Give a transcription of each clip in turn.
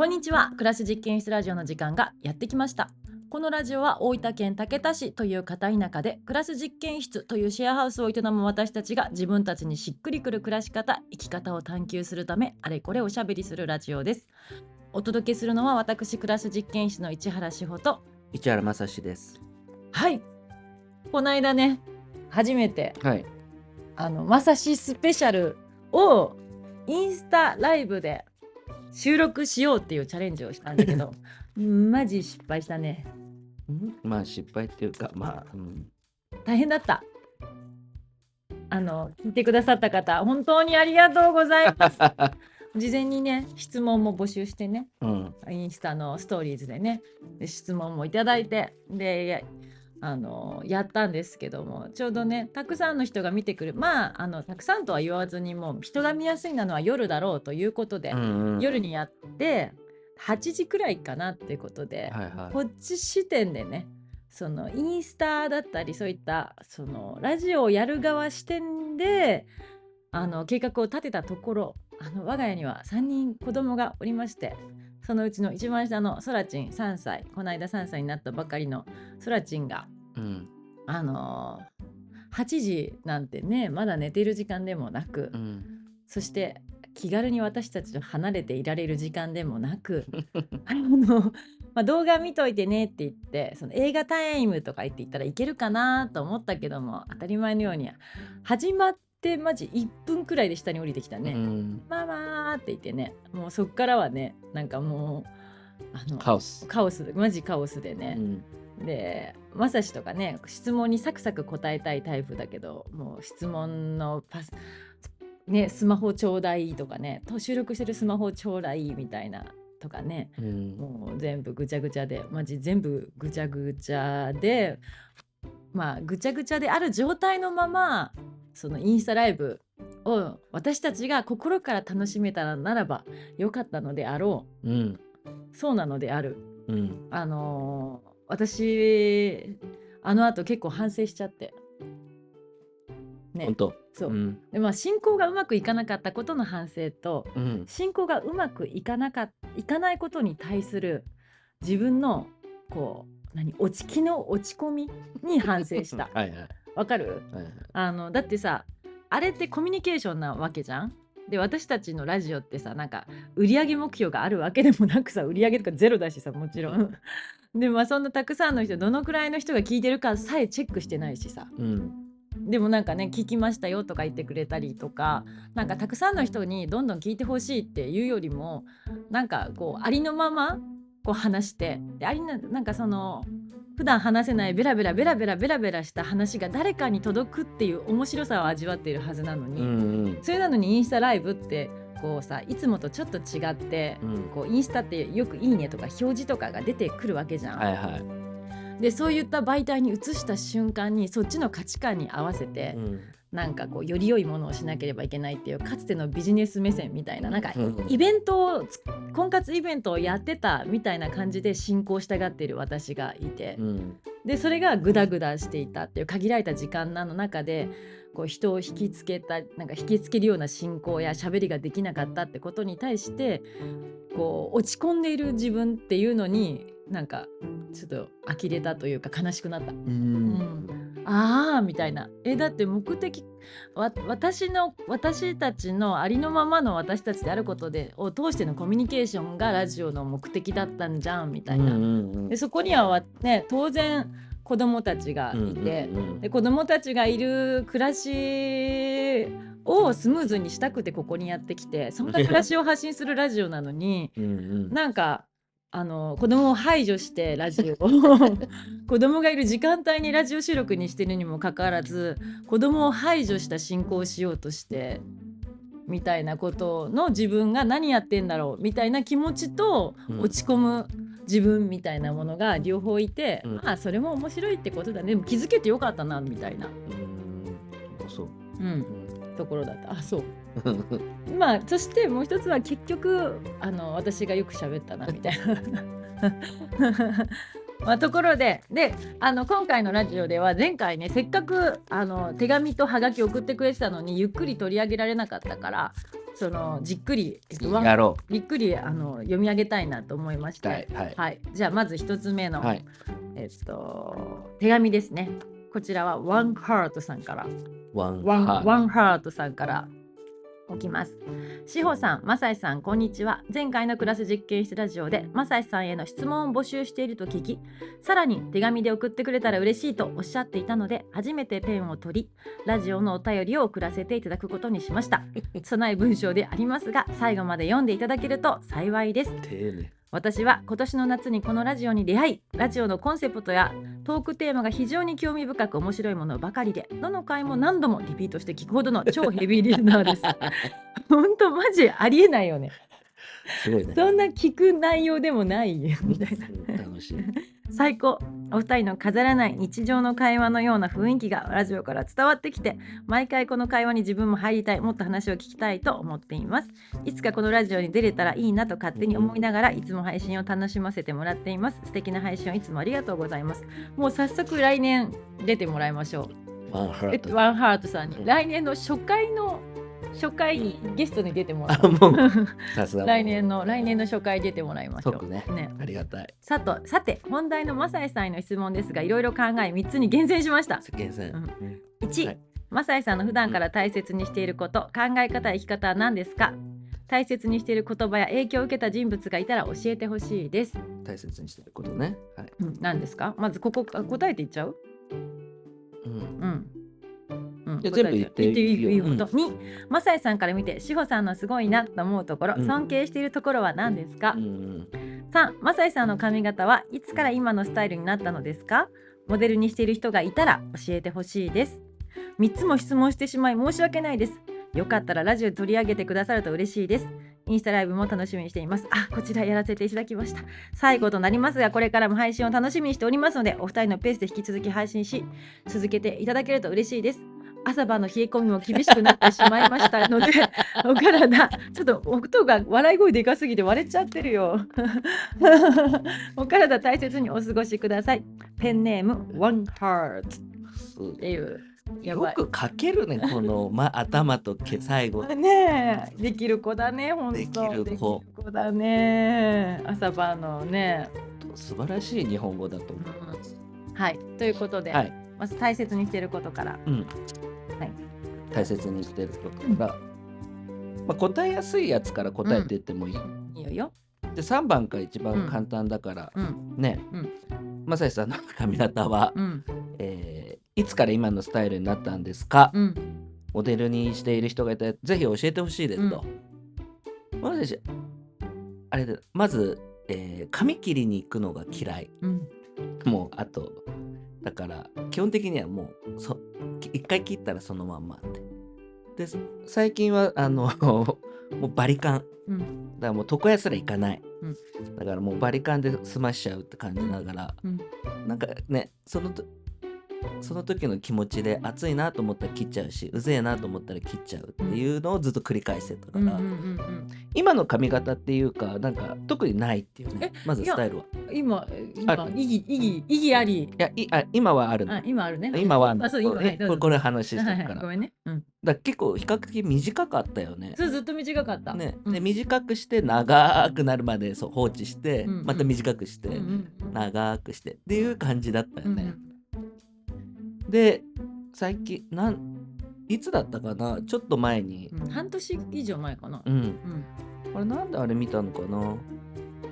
こんにちは暮らし実験室ラジオの時間がやってきましたこのラジオは大分県竹田市という片田舎で暮らす実験室というシェアハウスを営む私たちが自分たちにしっくりくる暮らし方生き方を探求するためあれこれおしゃべりするラジオですお届けするのは私暮らす実験室の市原志保と市原正史です。はいこの間ね初めてはい。あのまさしスペシャルをインスタライブで収録しようっていうチャレンジをしたんだけど マジ失敗したね。まあ失敗っていうか、まあ、うん、大変だった。あの聞いてくださった方本当にありがとうございます。事前にね質問も募集してねうん、インスタのストーリーズでねで質問もいただいてでやあのやったんですけどもちょうどねたくさんの人が見てくるまああのたくさんとは言わずにもう人が見やすいなのは夜だろうということで、うんうん、夜にやって8時くらいかなっていうことで、はいはい。こっち視点でねそのインスタだったりそういったそのラジオをやる側視点であの計画を立てたところあの我が家には3人子供がおりましてそのうちの一番下のそらちん3歳この間3歳になったばかりのそらちんがうん、あのー8時なんてねまだ寝ている時間でもなく、うん、そして気軽に私たちと離れていられる時間でもなく あの、まあ、動画見といてねって言ってその映画タイムとか言って言ったらいけるかなと思ったけども当たり前のように始まってマジ1分くらいで下に降りてきたね。うん、ママーって言ってねもうそっからはねなんかもうあのカオス。カオスマジカオスでうね、ん、でまさしとかね質問にサクサク答えたいタイプだけどもう質問のパスねスマホちょうだいとかねと収録してるスマホちょうだいみたいなとかねうん、もう全部ぐちゃぐちゃでマジ全部ぐちゃぐちゃでまあぐちゃぐちゃである状態のままそのインスタライブを私たちが心から楽しめたらならばよかったのであろう。ん、うそうなのである。うん、あのー私あの後結構反省しちゃって。ね。本当。そう、ん、でまあ進行がうまくいかなかったことの反省とうん、進行がうまくいかなかいかないことに対する自分のこう何落ち気の落ち込みに反省した。はいはい。わかる？はいはい。あのだってさあれってコミュニケーションなわけじゃん。で私たちのラジオってさなんか売上目標があるわけでもなくさ売上とかゼロだしさもちろんでまあそんなたくさんの人どのくらいの人が聞いてるかさえチェックしてないしさ。うん、でもなんかね聞きましたよとか言ってくれたりとかなんかたくさんの人にどんどん聞いてほしいっていうよりもなんかこうありのままこう話してでありななんかその普段話せないベラベラベラベラベラベラした話が誰かに届くっていう面白さを味わっているはずなのに、うん、うん、それなのにインスタライブってこうさいつもとちょっと違って、うん、こうインスタってよく「いいね」とか表示とかが出てくるわけじゃん。はいはい。でそういった媒体に移した瞬間にそっちの価値観に合わせて、うん、なんかこうより良いものをしなければいけないっていうかつてのビジネス目線みたいななんかうんイベントをつ婚活イベントをやってたみたいな感じで進行したがっている私がいて。うん、でそれがグダグダしていたっていう限られた時間の中でこう人を引きつけたなんか引きつけるような進行や喋りができなかったってことに対してこう落ち込んでいる自分っていうのになんかちょっと呆れたというか悲しくなった。うん、ああみたいな。えだって目的わ私の私たちのありのままの私たちであることでを通してのコミュニケーションがラジオの目的だったんじゃんみたいな、うん、でそこにはわね当然子供たちがいて、うん、で子供たちがいる暮らしをスムーズにしたくてここにやってきてそんな暮らしを発信するラジオなのに うん、うん、なんかあの子供を排除してラジオを 子供がいる時間帯にラジオ収録にしてるにもかかわらず子供を排除した進行をしようとしてみたいなことの自分が何やってんだろうみたいな気持ちとうん。落ち込む自分みたいなものが両方いて、うん。まあそれも面白いってことだ。ね気づけてよかったなみたいな、うん、そう。うん、ところだった。あそう。う んまあそしてもう一つは結局あの私がよく喋ったな みたいな。まあ、ところでであの今回のラジオでは前回ねせっかくあの手紙とハガキ送ってくれてたのにゆっくり取り上げられなかったからそのじっくりえっとわやろゆっくりあの読み上げたいなと思いましう。はてい。はい。はい、じゃあまず一つ目の、はい。えっと手紙ですねこちらはワンハートさんからワンワンハーワンハートさんから起きます。志保さん、マサイさん、こんにちは。前回のクラス実験室ラジオでマサイさんへの質問を募集していると聞き、さらに手紙で送ってくれたら嬉しいとおっしゃっていたので、初めてペンを取り、ラジオのお便りを送らせていただくことにしました。拙い文章でありますが、最後まで読んでいただけると幸いです。私は今年の夏にこのラジオに出会いラジオのコンセプトやトークテーマが非常に興味深く面白いものばかりでどの回も何度もリピートして聞くほどの超ヘビーリスナーです 本当マジありえないよねすごいね。そんな聞く内容でもないみたいなうん楽しい。最高お二人の飾らない日常の会話のような雰囲気がラジオから伝わってきて毎回この会話に自分も入りたいもっと話を聞きたいと思っています。いつかこのラジオに出れたらいいなと勝手に思いながらいつも配信を楽しませてもらっています。素敵な配信をいつもありがとうございます。もう早速来年出てもらいましょう。えワンハート。さんに。うん。来年の初回の初回ゲストに出てもらあ、うもう、さすが。来年の来年の初回出てもらいましょう即ね。ねありがたい。さとさて本題のマサイさんへの質問ですがいろいろ考え3つに厳選しました世間線。うんうん1、はいマサイさんの普段から大切にしていること考え方や生き方は何ですか？大切にしている言葉や影響を受けた人物がいたら教えてほしいです、大切にしてることね。はい。うん、何ですか？まずここあ答えていっちゃう？うん。うんうん。いや全部言っていいこと、2マサイさんから見て志保さんのすごいなと思うところ、うん。尊敬しているところは何ですか、うん。3マサイさんの髪型はいつから今のスタイルになったのですか？モデルにしている人がいたら教えてほしいです。3つも質問してしまい申し訳ないです。よかったらラジオで取り上げてくださると嬉しいです。インスタライブも楽しみにしています。あこちらやらせていただきました。最後となりますがこれからも配信を楽しみにしておりますのでお二人のペースで引き続き配信し続けていただけると嬉しいです朝晩の冷え込みも厳しくなってしまいましたので お体ちょっと音が笑い声でかすぎて割れちゃってるよ。お体大切にお過ごしください。ペンネーム One Heart っていう。よく書けるね、この、ま、頭と毛最後。ねえ。できる子だね本当。できる子。だね。朝晩のね、素晴らしい日本語だと思う。はい。ということで、はい。まず大切にしていることから。うん。はい。大切にしてることから、まあ、答えやすいやつから答えていってもいい。いいよよ。で、3番が一番簡単だから、うん。ね、うん。まさしさんの髪型は、うん。えーいつから今のスタイルになったんですか、うん。モデルにしている人がいたらぜひ教えてほしいですと。まさしあれだまず、えー髪切りに行くのが嫌い。うん。もうあとだから基本的にはもうそ一回切ったらそのまんまって。で最近はあの もうバリカン。うん。だからもう床屋すら行かない、うん。だからもうバリカンで済ましちゃうって感じながら、うん。なんかねそのとその時の気持ちで暑いなと思ったら切っちゃうしうぜえなと思ったら切っちゃうっていうのをずっと繰り返してたから、うんうんうんうん。今の髪型っていうかなんか特にないっていうね。まずスタイルは。今あ今意義意義意義あり。いやいあ今はあるの。あ今あるね。今はあるの。あそう今これこれこれ話してるから,、はいはいごめんね。うん。だ結構比較的短かったよね。そうずっと短かった。ね、うん。で短くして長くなるまでそう放置して、うんうんまた短くして、うんうんうん。長くしてっていう感じだったようんね。で最近なんいつだったかな？ちょっと前に、うん。半年以上前かな。うん、うん。あれなんであれ見たのかな？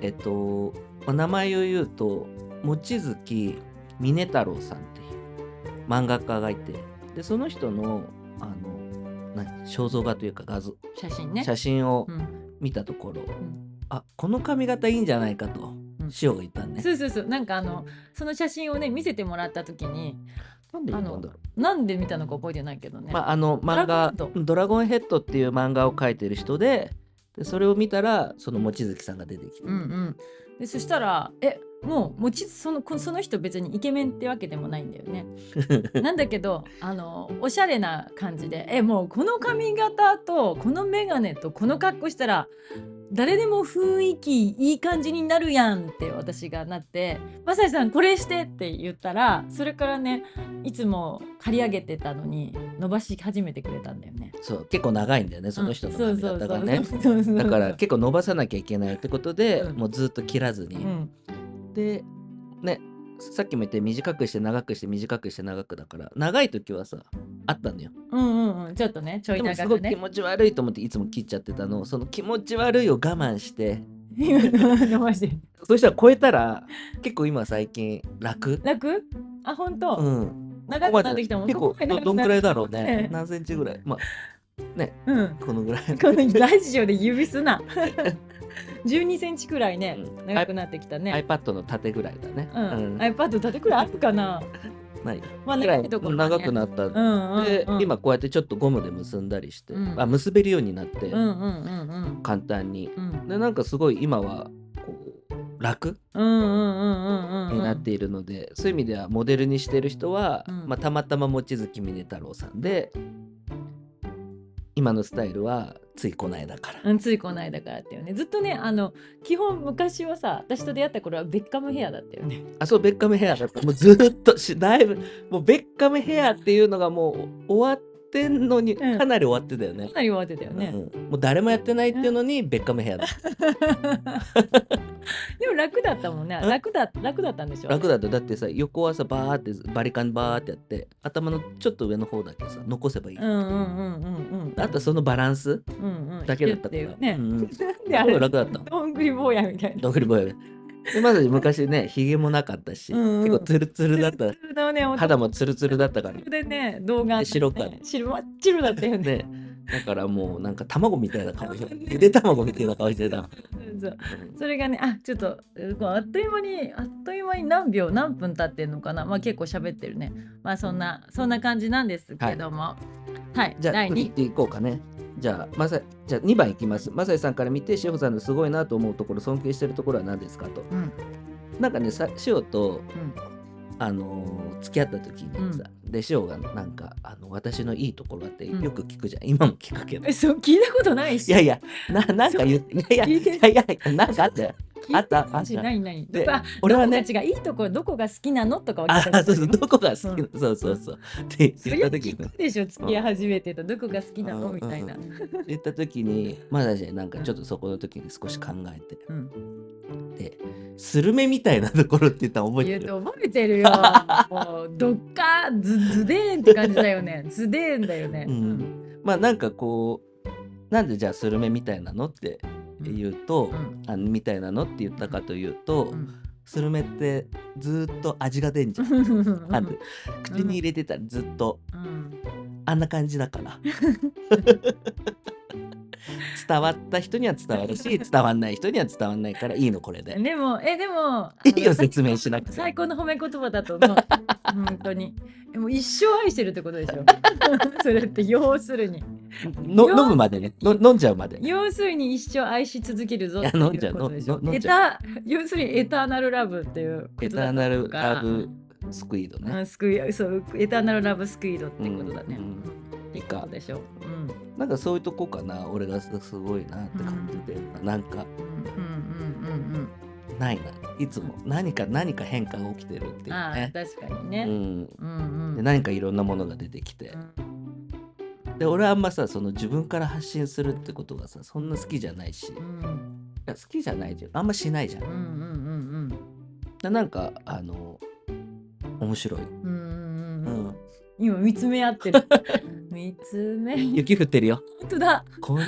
えっと、まあ名前を言うと望月峰太郎さんっていう漫画家がいてでその人のあの何？肖像画というか画像。写真ね。写真をうん。見たところ、ん。あこの髪型いいんじゃないかとうん。塩が言ったんね、そうそうそう。なんかあのその写真をね見せてもらった時になんで言ったんだろうなんで見たのか覚えてないけどね、まあ、あの漫画ドラゴンヘッド「ドラゴンヘッド」っていう漫画を描いてる人ででそれを見たらその望月さんが出てきて、うんうん。でそしたら「えもうもちそのこその人別にイケメンってわけでもないんだよね。なんだけどあのおしゃれな感じでえもうこの髪型とこの眼鏡とこの格好したら誰でも雰囲気いい感じになるやんって私がなって「マサイさんこれして」って言ったらそれからねいつも刈り上げてたのに伸ばし始めてくれたんだよね。そう結構長いんだよねその人の髪型がね。だから結構伸ばさなきゃいけないってことで、うん。もうずっと切らずに、うんでねさっきも言って短くして長くして短くして長くだから長い時はさあったのよ。うんうんうん。ちょっとねちょいでもすごく気長くね。持ち悪いと思っていつも切っちゃってたの。をその気持ち悪いを我慢して。そしたら超えたら結構今最近楽？楽？あ本当、うん。長くなってきたもん結構どどんくらいだろうえねえ。何センチぐらい？まあね。うん。このぐらい。このラジオで指すな 12センチくらいね、うん。長くなってきたね、iPad の縦ぐらいだね。うん。iPad 縦くらいあるかな？ない。まあ長いところ長くなった。うんうんうん。で、今こうやってちょっとゴムで結んだりして、うん。あ結べるようになって、うんうんうん簡単に。うん。うんでなんかすごい今はこう楽？になっているので、そういう意味ではモデルにしてる人は、うん。まあ、たまたま望月峰太郎さんで今のスタイルはついこの間から。うん、ついこの間からっていうね。ずっとねあの基本昔はさ私と出会った頃はベッカムヘアだったよね。あそうベッカムヘアだった。もうずーっとしだいぶもうベッカムヘアっていうのがもう終わってんのにうん。かなり終わってたよね。か。なり終わってたよね、うんもう誰もやってないっていうのにベッカムヘアだでも楽だったもんね。うん楽だ楽だったんでしょ楽だった。だってさ横はさバーってバリカンバーってやって頭のちょっと上の方だけさ残せばいい、うんうんうんうんうん。あとはそのバランスうんうん。だけだったから、弾けっていうね、うんうん、な んであれ楽だった。どんぐり坊やみたいな。どんぐりぼやでまだ昔ねひげもなかったし、うんうん。結構ツルツルだった。ね肌もツルツルだったから。でね。動画、ね、白かね。白真っ白だったよね。ね。だからもうなんか卵みたいな顔してゆで卵みたいな顔してた、それがねあちょっとあっという間にあっという間に何秒何分経ってんのかな。まあ結構喋ってるね。まあそんなそんな感じなんですけども。はい、じゃあ第2次行っていこうかねじゃあまさじゃあ2番いきます。まさやさんから見てしほさんのすごいなと思うところ尊敬してるところは何ですかと。うん。なんかねさしおとうん。あのー付き合った時にさ、でしおがなんかあの私のいいところってうん。よく聞くじゃん、今も聞くけど。えそう聞いたことないし。いやいやななんか言っていやいや聞いていやいやいやなんかあったあったないしあった何何でどこあ俺はね違ういいところどこが好きなのとかあそうそうどこが好きな、うん。そうそうそう。って言った時でしょ付き合い始めてとどこが好きなのみたいな。うんうん言った時にまだねなんかちょっとそこの時に少し考えて。うん。でスルメみたいなところって言ったら覚えてる？言うと覚えてるよ。もうどっかズズデーンって感じだよね。ズデーンだよね。うん。まあなんかこうなんでじゃあスルメみたいなのって言うと、うん。あみたいなのって言ったかというと、うん。スルメってずーっと味が出んじゃん。う んある口に入れてたらずっと。うん。あんな感じだから。伝わった人には伝わるし伝わんない人には伝わんないからいいのこれで。でもえでもいいよ説明しなくて最高の褒め言葉だと思う。本当に。えもう一生愛してるってことでしょ。それって要するにの飲むまでね。の飲んじゃうまで。要するに一生愛し続けるぞっていいや飲んでしょエん。じゃタ要するにエターナルラブっていうエターナルラブスクイードね。うんスクイそうエターナルラブスクイードってことだね。うんうんいうことでしょ。う。うん。なんかそういうとこかな。俺がすすごいなって感じで、な。んかうん。うんうんないな。いつも。何か何か変化が起きてるっていうね。確かにね。うん、うんうん。で何かいろんなものが出てきて、うんで俺はあんまさその自分から発信するってことがさそんな好きじゃないし、いうん。や好きじゃないじゃん。あんましないじゃん。うんうんうんでなんかあの面白い、うんうんうんううん。ん、今見つめ合ってる。見つめ。雪降ってるよ。本当だ。粉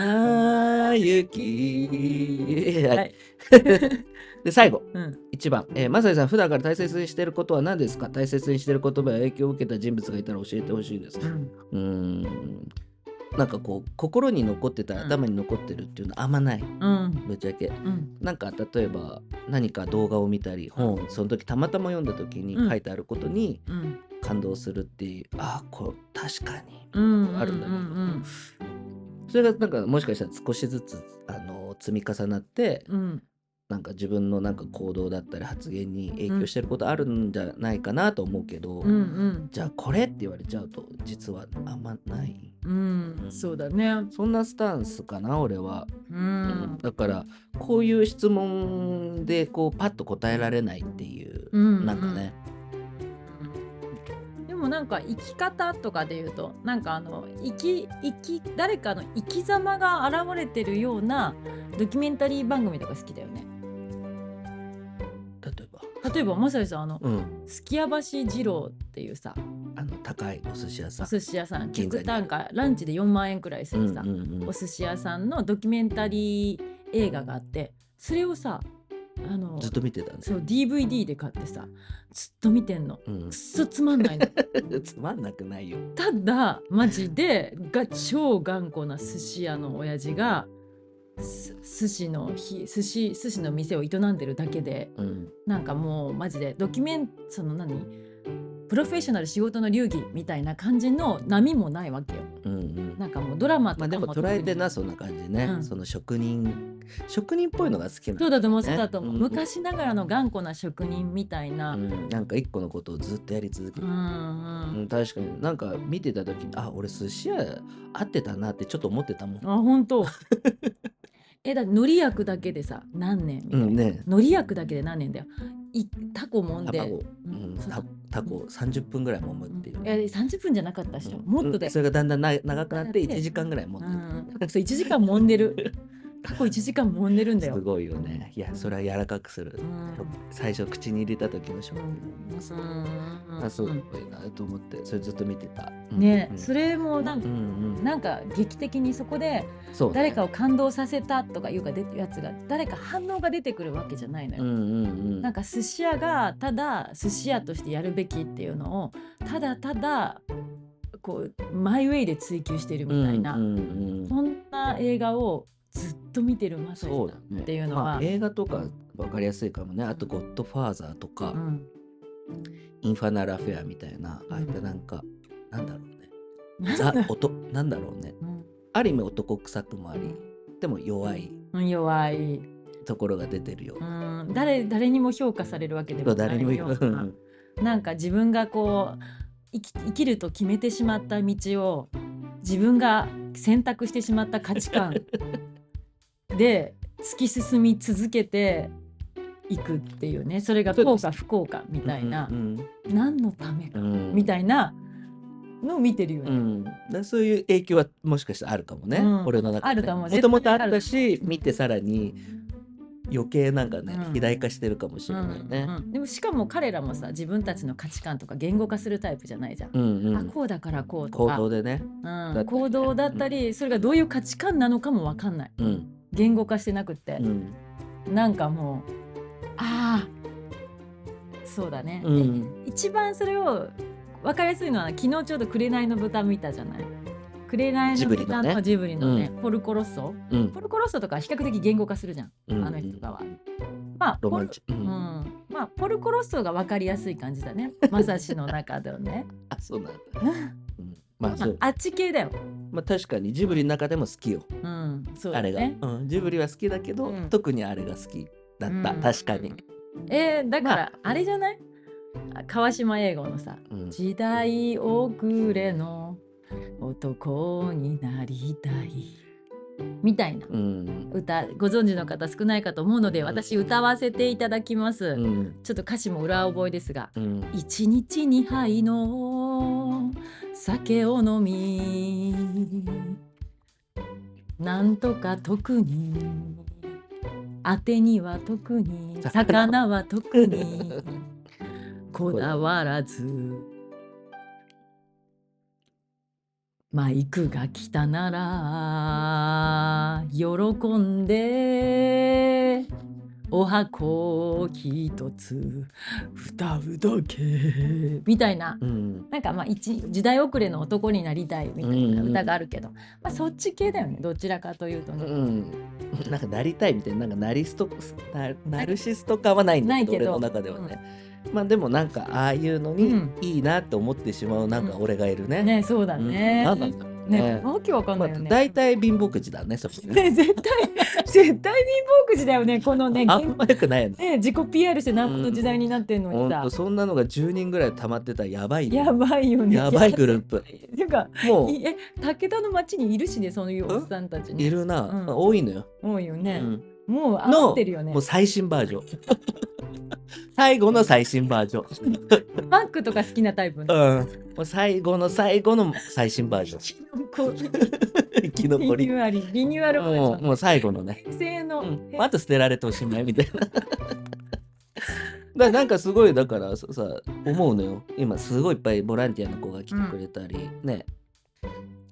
雪、はいはい。で最後。うん。1番、えー、マサイさん普段から大切にしていることは何ですか？大切にしている言葉や影響を受けた人物がいたら教えてほしいです。うん。ん。なんかこう心に残ってたら頭に残ってるっていうのはあんまない。うん。ぶっちゃけ。うん。なんか例えば何か動画を見たり本をその時たまたま読んだ時にうん。書いてあることにうん。感動するっていう、ああこう確かにうん。あるんだけど、うんそれがなんかもしかしたら少しずつあの積み重なってうんなんか自分のなんか行動だったり発言に影響してることあるんじゃないかなと思うけど、うんうん。じゃあこれって言われちゃうと実はあんまない。うん。そうだね。そんなスタンスかな俺は、ううん。だからこういう質問でこうパッと答えられないっていう、うん。なんかね、でもなんか生き方とかで言うとなんかあの生き生き誰かの生き様が現れてるようなドキュメンタリー番組とか好きだよね例えばまさにさんあのうん。すきや橋二郎っていうさあの高いお寿司屋さん。お寿司屋さん客単価ランチで4万円くらいするさ、うんうんうんお寿司屋さんのドキュメンタリー映画があってそれをさあのずっと見てたんでそう DVD で買ってさずっと見てんの。うん。くっそつまんないの。つまんなくないよ。ただマジでが超頑固な寿司屋の親父がす寿司のひ寿司寿司の店を営んでるだけでうん。なんかもうマジでドキュメンその何プロフェッショナル仕事の流儀みたいな感じの波もないわけよ。うんうん。なんかもうドラマとまあでもかも捉えてなそんな感じね、うん。その職人職人っぽいのが好きなそうだと思うねそうだと思う、うん。昔ながらの頑固な職人みたいな、うん。うん、なんか一個のことをずっとやり続けうる、ん。うん確かに。なんか見てた時にあ俺寿司屋合ってたなってちょっと思ってたもん。あ本当 えだって海苔焼くだけでさ何年みたいな、うんね。海苔焼くだけで何年だよ。いタコもんで。卵、ううんタタコ30分ぐらい揉むっていう、え30分じゃなかったでしょ、うん。もっとでうんそれがだんだんな長くなって長くなって。1時間ぐらい揉ん。うでる、う1時間揉んでるタコ1時間揉んでるんだよ。すごいよね。いやそれは柔らかくする、うん。最初口に入れた時の食う感んうん。あすごいなと思ってそれずっと見てた、うんね、うん。それもなんか、うんうんなんか劇的にそこで誰かを感動させたとかいうか出てるやつが誰か反応が出てくるわけじゃないのよ。うんうんうん。なんか寿司屋がただ寿司屋としてやるべきっていうのをただただこうマイウェイで追求してるみたいな、うんうんうん。そんな映画をずっと見てるマサイさんっていうのは。まあ、映画とか分かりやすいかもね。あと「ゴッドファーザー」とか、うん。インファナルアフェアみたいなああいったなんか、なんだろうね。ザだ男 なんだろうね。うん。ある意味男臭くもありでも弱いうん弱い、ところが出てるよう、ん、誰誰にも評価されるわけでもなそう誰にもいようななんか自分がこう生き生きると決めてしまった道を自分が選択してしまった価値観で突き進み続けていくっていうねそれが幸か不幸かみたいな、うん何のためか、うん。みたいなのを見てるよね。うん、そういう影響はもしかしたらあるかもね、うん。俺の中であると思うもともとあったし見てさらに余計なんかね、うん。肥大化してるかもしれないね。うん。うん。でもしかも彼らもさ自分たちの価値観とか言語化するタイプじゃないじゃん。うんうん。あこうだからこうと行か動でね、うん、行動だったりそれがどういう価値観なのかも分かんない。うん言語化してなくって。う、ん。なんかもうああそうだね、うん。一番それを分かりやすいのは昨日ちょうど「紅の豚」見たじゃない？紅ジの豚のね。ジブリのね、ポルコロッソ？うん。ポルコロッソとか比較的言語化するじゃん、うん。あの人とかは。まあポルううん。ん、まあポルコロッソが分かりやすい感じだね。まさしの中ではね、あそうなんだ、うん、まあまあ、あっち系だよ、まあ、確かにジブリの中でも好きよ、うん、そうあれが、うん、ジブリは好きだけど、うん。特にあれが好きだった、うん。確かに、えー、だから、まああれじゃない？あ川島英語のさうん。時代遅れの男になりたい。みたいな。うん。歌ご存知の方少ないかと思うので私歌わせていただきます、うん。ちょっと歌詞も裏覚えですがうん。一日二杯の酒を飲みなんとか特にあてには特に魚は特に こだわらずマイクが来たなら喜んでお箱一つ歌うだけ。みたいな。うん。なんかまあ一時代遅れの男になりたいみたいな歌があるけど、まあそっち系だよね。どちらかというとね。うん、なんかなりたいみたいな。なんかナリストなナルシスト感はないんだけど。俺の中ではね、まあでもなんかああいうのにうん。いいなって思ってしまうなんか俺がいるね。ねそうだうん。ね。なんなんだろうねねわけわかんまあないよね。大体貧乏くじだねそこね。ね 絶対絶対貧乏くじだよねこのねあんま良くないよね。ね自己 PR してなんぼの時代になってんのにさ。そんなのが10人ぐらい溜まってたらやばいね。やばいよね。やばいグループ。っていうかもういえ武田の町にいるしねそういうおっさんたちねいるな、うん。多いのよ、多いよね、うん。もう合のってるよね。もう最新バージョン 最後の最新バージョン。マックとか好きなタイプの？うん、もう最後の最後の最新バージョキノコン。生き残り。リニューアルリニューアルバージョンもうもう最後のね、平成の、うん、あと捨てられておしまいみたいな。だからなんかすごいだからささ思うのよ。今すごいいっぱいボランティアの子が来てくれたり、ね。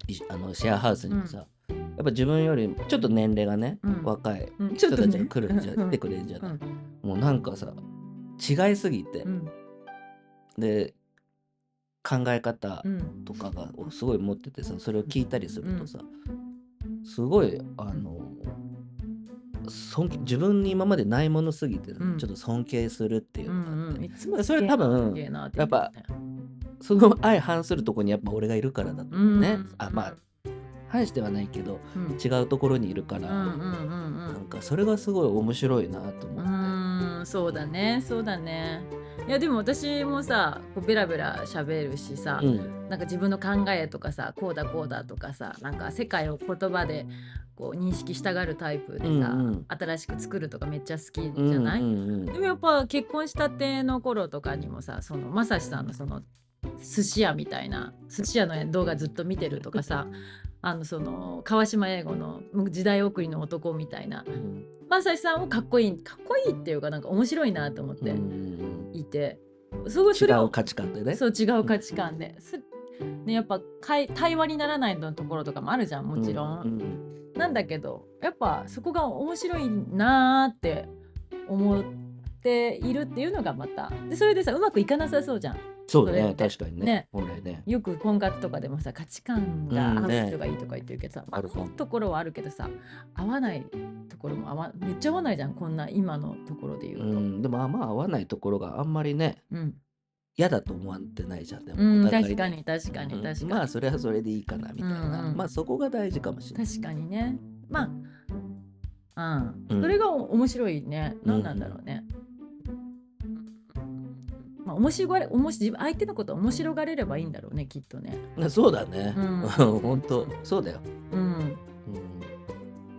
いあのシェアハウスにもさ、やっぱ自分よりちょっと年齢がね、うん。若いうん。ちょっとね人たちが来るんじゃ、うん。来てくれるんじゃない、うん。もうなんかさ違いすぎて、うん。で考え方うん。とかがすごい持っててさそれを聞いたりするとさ、すごいあの尊敬自分に今までないものすぎて、うん。ちょっと尊敬するっていううのがあって、んうんいつもそれ多分やっぱその相反するとこにやっぱ俺がいるからだと思うね、あまあ反してはないけどうん。違うところにいるから、うんうんうんなんかそれがすごい面白いなと思うって。んうんそうだねそうだね。いやでも私もさこうベラベラ喋るしさ、うん。なんか自分の考えとかさこうだこうだとかさなんか世界を言葉でこう認識したがるタイプでさ、うんうん。新しく作るとかめっちゃ好きじうんゃない、うんうん。でもやっぱ結婚したての頃とかにもさそのまさしさんのその寿司屋みたいな寿司屋の動画ずっと見てるとかさあのその川島英語の時代送りの男みたいな。うん。まさんをかっこいいかっこいいっていうかなんか面白いなと思ってうん。いて、すごいそれを違う価値観でね。そう違う価値観で。すね、やっぱかい対話にならないのところとかもあるじゃんもちろん。うん。なんだけどやっぱそこが面白いなーって思っているっていうのがまた。でそれでさうまくいかなさそうじゃん。そうだね確かにね。ね。本来ね。よく婚活とかでもさ価値観が合う人がいいとか言ってるけどさ、ある合うところはあるけどさ合わないところも合わめっちゃ合わないじゃんこんな今のところで言うと。うん、でもあんま合わないところがあんまりねうん。嫌だと思わってないじゃんでもうん、お互い確かに確かにうん確かに、まあそれはそれでいいかなみたいな、うんうん。まあそこが大事かもしれない。確かにね。まあうん、うん。それが面白いね。うん。何なんだろうね、まあ面白がれ面白自分相手のことを面白がれればいいんだろうねきっとね。そうだね、うん。本当そうだよ、うん。うん、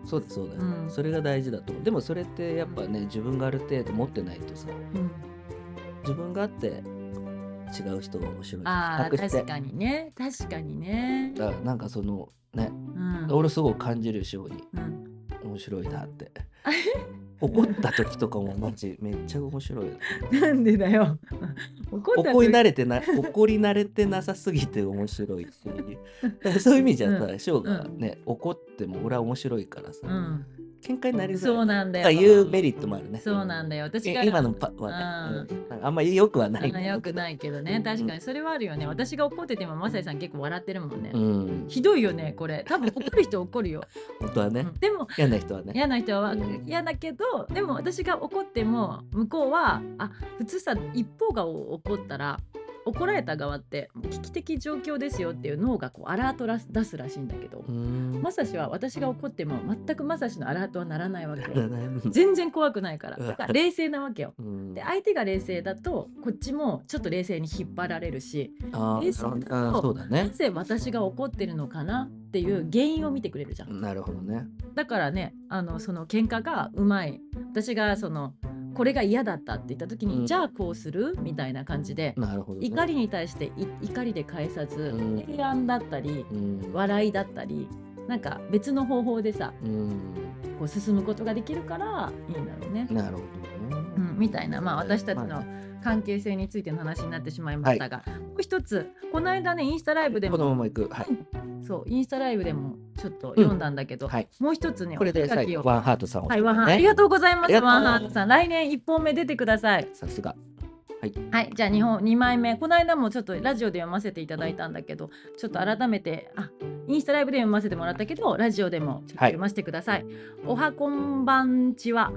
そうだそうだよ、うん。それが大事だと思う。でもそれってやっぱね自分がある程度持ってないとさうん。自分があって違う人が面白いあ確かにね。確かにね。だからなんかそのねうん。俺すごい感じるようにうん。面白いなって 怒った時とかもマジめっちゃ面白い。よなんでだよ。怒った怒り慣れれてな怒り慣れてなさすぎて面白いっていう。そういう意味じゃさうん。翔、がね怒っても俺は面白いからさ、うん喧嘩になりそうなんだよいうメリットもあるねそうなんだよ私が今のパはね、うんあんまり良くはないあよくないけどね確かにそれはあるよね私が怒っててもまさやさん結構笑ってるもんね、うんひどいよねこれ多分怒る人怒るよ、本当はね、でも嫌な人はね嫌な人は嫌だけどでも私が怒っても向こうはあ普通さ一方が怒ったら怒られた側って危機的状況ですよっていう脳がこうアラートらす出すらしいんだけどう、ん。まさしは私が怒っても全くまさしのアラートはならないわけ全然怖くないから。だから冷静なわけよ。うん。で相手が冷静だとこっちもちょっと冷静に引っ張られるし冷静だとだなねぜ私が怒ってるのかなっていう原因を見てくれるじゃん。なるほどね。だからねあのその喧嘩がうまい。私がそのこれが嫌だったって言った時に、うん。じゃあこうするみたいな感じでね、怒りに対してい怒りで返さず、うん。提案だったりうん。笑いだったりなんか別の方法でさうん。こう進むことができるからいいんだろうね。なるほどね、うん、みたいな、まあ、私たちまの関係性についての話になってしまいましたが、もう一つこの間ねインスタライブでこのもままいく。はい、そうインスタライブでもちょっと読んだんだけど、はい、もう一つねこれで最後ワンハートさんを、はい、ワンハート、ね。ありがとうございます。ワンハートさん、来年一本目出てください。さすが。はい、じゃあ二本二枚目、この間もちょっとラジオで読ませていただいたんだけど、ちょっと改めて、あ、インスタライブで読ませてもらったけど、ラジオでもちょっと読ませてください。おはこんばんちは。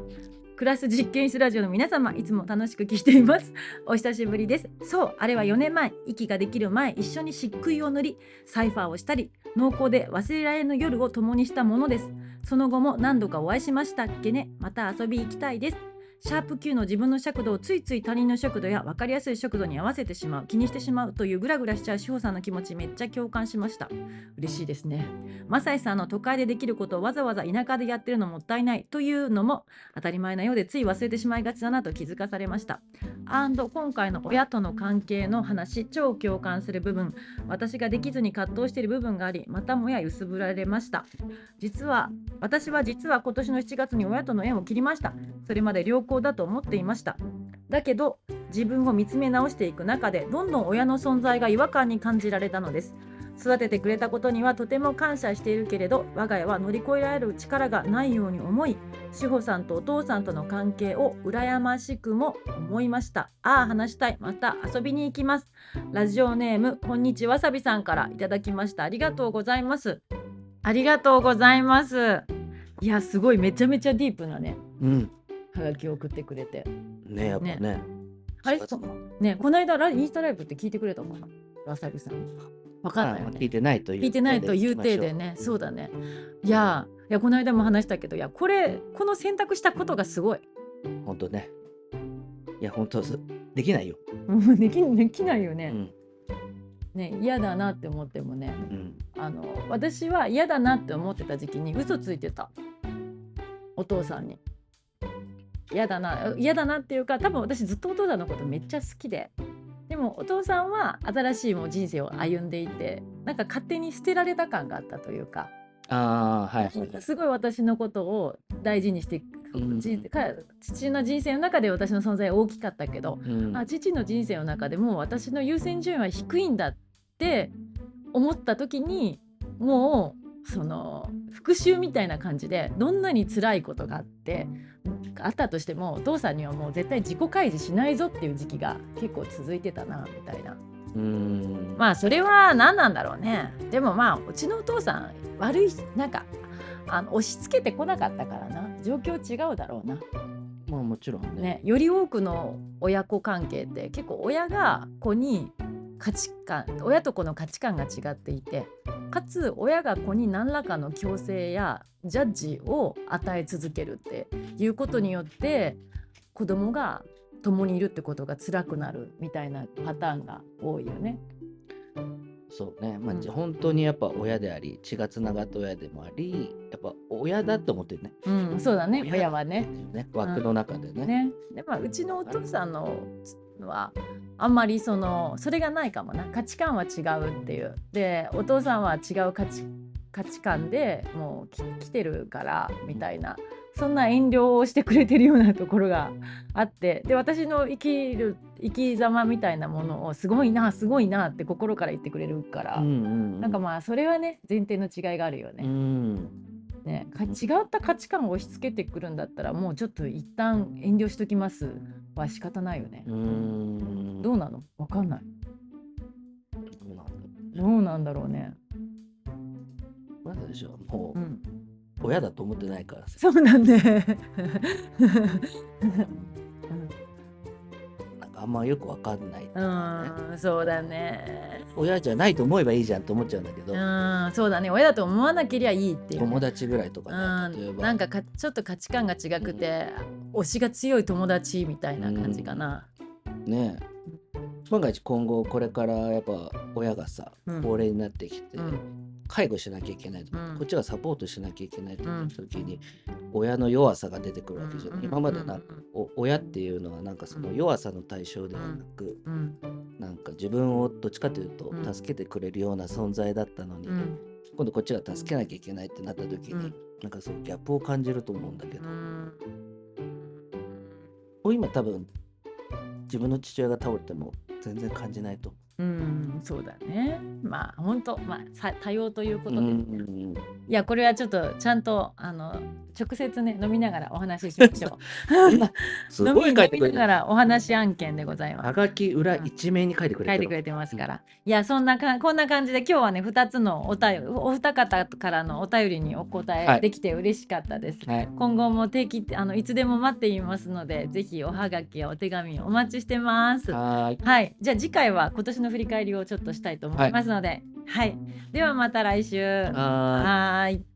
クラス実験室ラジオの皆様いつも楽しく聞いています。お久しぶりです。そうあれは4年前息ができる前一緒に漆喰を塗りサイファーをしたり濃厚で忘れられぬ夜を共にしたものです。その後も何度かお会いしましたっけね。また遊び行きたいです。シャープ Q の自分の尺度をついつい他人の尺度や分かりやすい尺度に合わせてしまう気にしてしまうというグラグラしちゃう志保さんの気持ちめっちゃ共感しました。嬉しいですね。マサイさんの都会でできることをわざわざ田舎でやってるのもったいないというのも当たり前なようでつい忘れてしまいがちだなと気づかされました。アンド今回の親との関係の話超共感する部分。私ができずに葛藤している部分がありまたもや揺すぶられました。実は私は実は今年の7月に親との縁を切りました。それまで良好だと思っていました。だけど自分を見つめ直していく中でどんどん親の存在が違和感に感じられたのです。育ててくれたことにはとても感謝しているけれど我が家は乗り越えられる力がないように思い志保さんとお父さんとの関係を羨ましくも思いました。ああ話したい。また遊びに行きます。ラジオネームこんにちわさびさんからいただきました。ありがとうございます。ありがとうございます。いやすごい。めちゃめちゃディープなね。うん。はがきを送ってくれて。ねやっぱね。あれ4月のねこの間ラインスタライブって聞いてくれたのかな。わさびさんわかんないよ。ねあ聞いてないという聞いてないという。体でね。そうだね。いやいやこの間も話したけどいやこれこの選択したことがすごい。本当ね。いや本当すできないよ。うんできできないよね,、うん。ね嫌だなって思ってもね。うん。あの私は嫌だなって思ってた時期に嘘ついてた。お父さんに嫌だな嫌だなっていうか多分私ずっとお父さんのことめっちゃ好きで。でもお父さんは新しいもう人生を歩んでいてなんか勝手に捨てられた感があったというか。ああはいすごい私のことを大事にして、うん。父の人生の中で私の存在は大きかったけど、うん。あ父の人生の中でも私の優先順位は低いんだって思った時にもうその復讐みたいな感じでどんなに辛いことがあってあったとしてもお父さんにはもう絶対自己開示しないぞっていう時期が結構続いてたなみたいな。うん。まあそれは何なんだろうね。でもまあうちのお父さん悪いなんかあの押し付けてこなかったからな。状況違うだろうな。まあもちろんね。ね、より多くの親子関係って結構親が子に価値観親と子の価値観が違っていてかつ親が子に何らかの強制やジャッジを与え続けるっていうことによって子供が共にいるってことが辛くなるみたいなパターンが多いよね。そうね、まあうん。本当にやっぱ親であり血がつながった親でもありやっぱ親だと思ってるね。うん、そうだね。親親はね。枠の中でね。ね。でまあうちのお父さんのはあんまりそのそれがないかもな。価値観は違うっていう。でお父さんは違う価値価値観でもうき来てるからみたいな。そんな遠慮をしてくれてるようなところが あって。で私の生きる生き様みたいなものをすごいなすごいなって心から言ってくれるから、うんうん。なんかまあそれはね前提の違いがあるよね。うんね、か違った価値観を押し付けてくるんだったらもうちょっと一旦遠慮しときます。は仕方ないよね。うん。どうなの？わかんない。どうなんだろうね。なんだででしょうもう、うん親だと思ってないからさ。そうなんで。あんまよくわかんない、うん、そうだね。親じゃないと思えばいいじゃんと思っちゃうんだけど、うん、そうだね。親だと思わなけりゃいいっていうね、友達ぐらいとかね例えうん、ば。なんかかちょっと価値観が違くて、推しが強い友達みたいな感じかな。ね。え万が一今後これからやっぱ親がさうん。高齢になってきて、うん介護しなきゃいけないと、う。ん。こっちがサポートしなきゃいけないとうん時に、親の弱さが出てくるわけじゃん、うん。今までな親っていうのはなんかその弱さの対象ではなく、うん。なんか自分をどっちかというとうん。助けてくれるような存在だったのに、うん。今度こっちが助けなきゃいけないってなった時に、うん。なんかそのギャップを感じると思うんだけど、今多分自分の父親が倒れても全然感じないと。うん、そうだね。まあ本当、まあさ多様ということで、うんいやこれはちょっとちゃんとあの直接ね飲みながらお話ししましょすう。飲みごい書いてくれてる。飲みながらお話案件でございます。はがき裏一面に書いてくれてる。書いてくれてますから。いやそんなかこんな感じで今日はね2つのお便りお二方からのお便りにお答はいえできて嬉しかったです。はい。今後も定期あのいつでも待っていますのでぜひおはがきやお手紙お待ちしてます。はーい。はい、じゃあ次回は今年の振り返りをちょっとしたいと思いますので、はい、はい、ではまた来週。はい。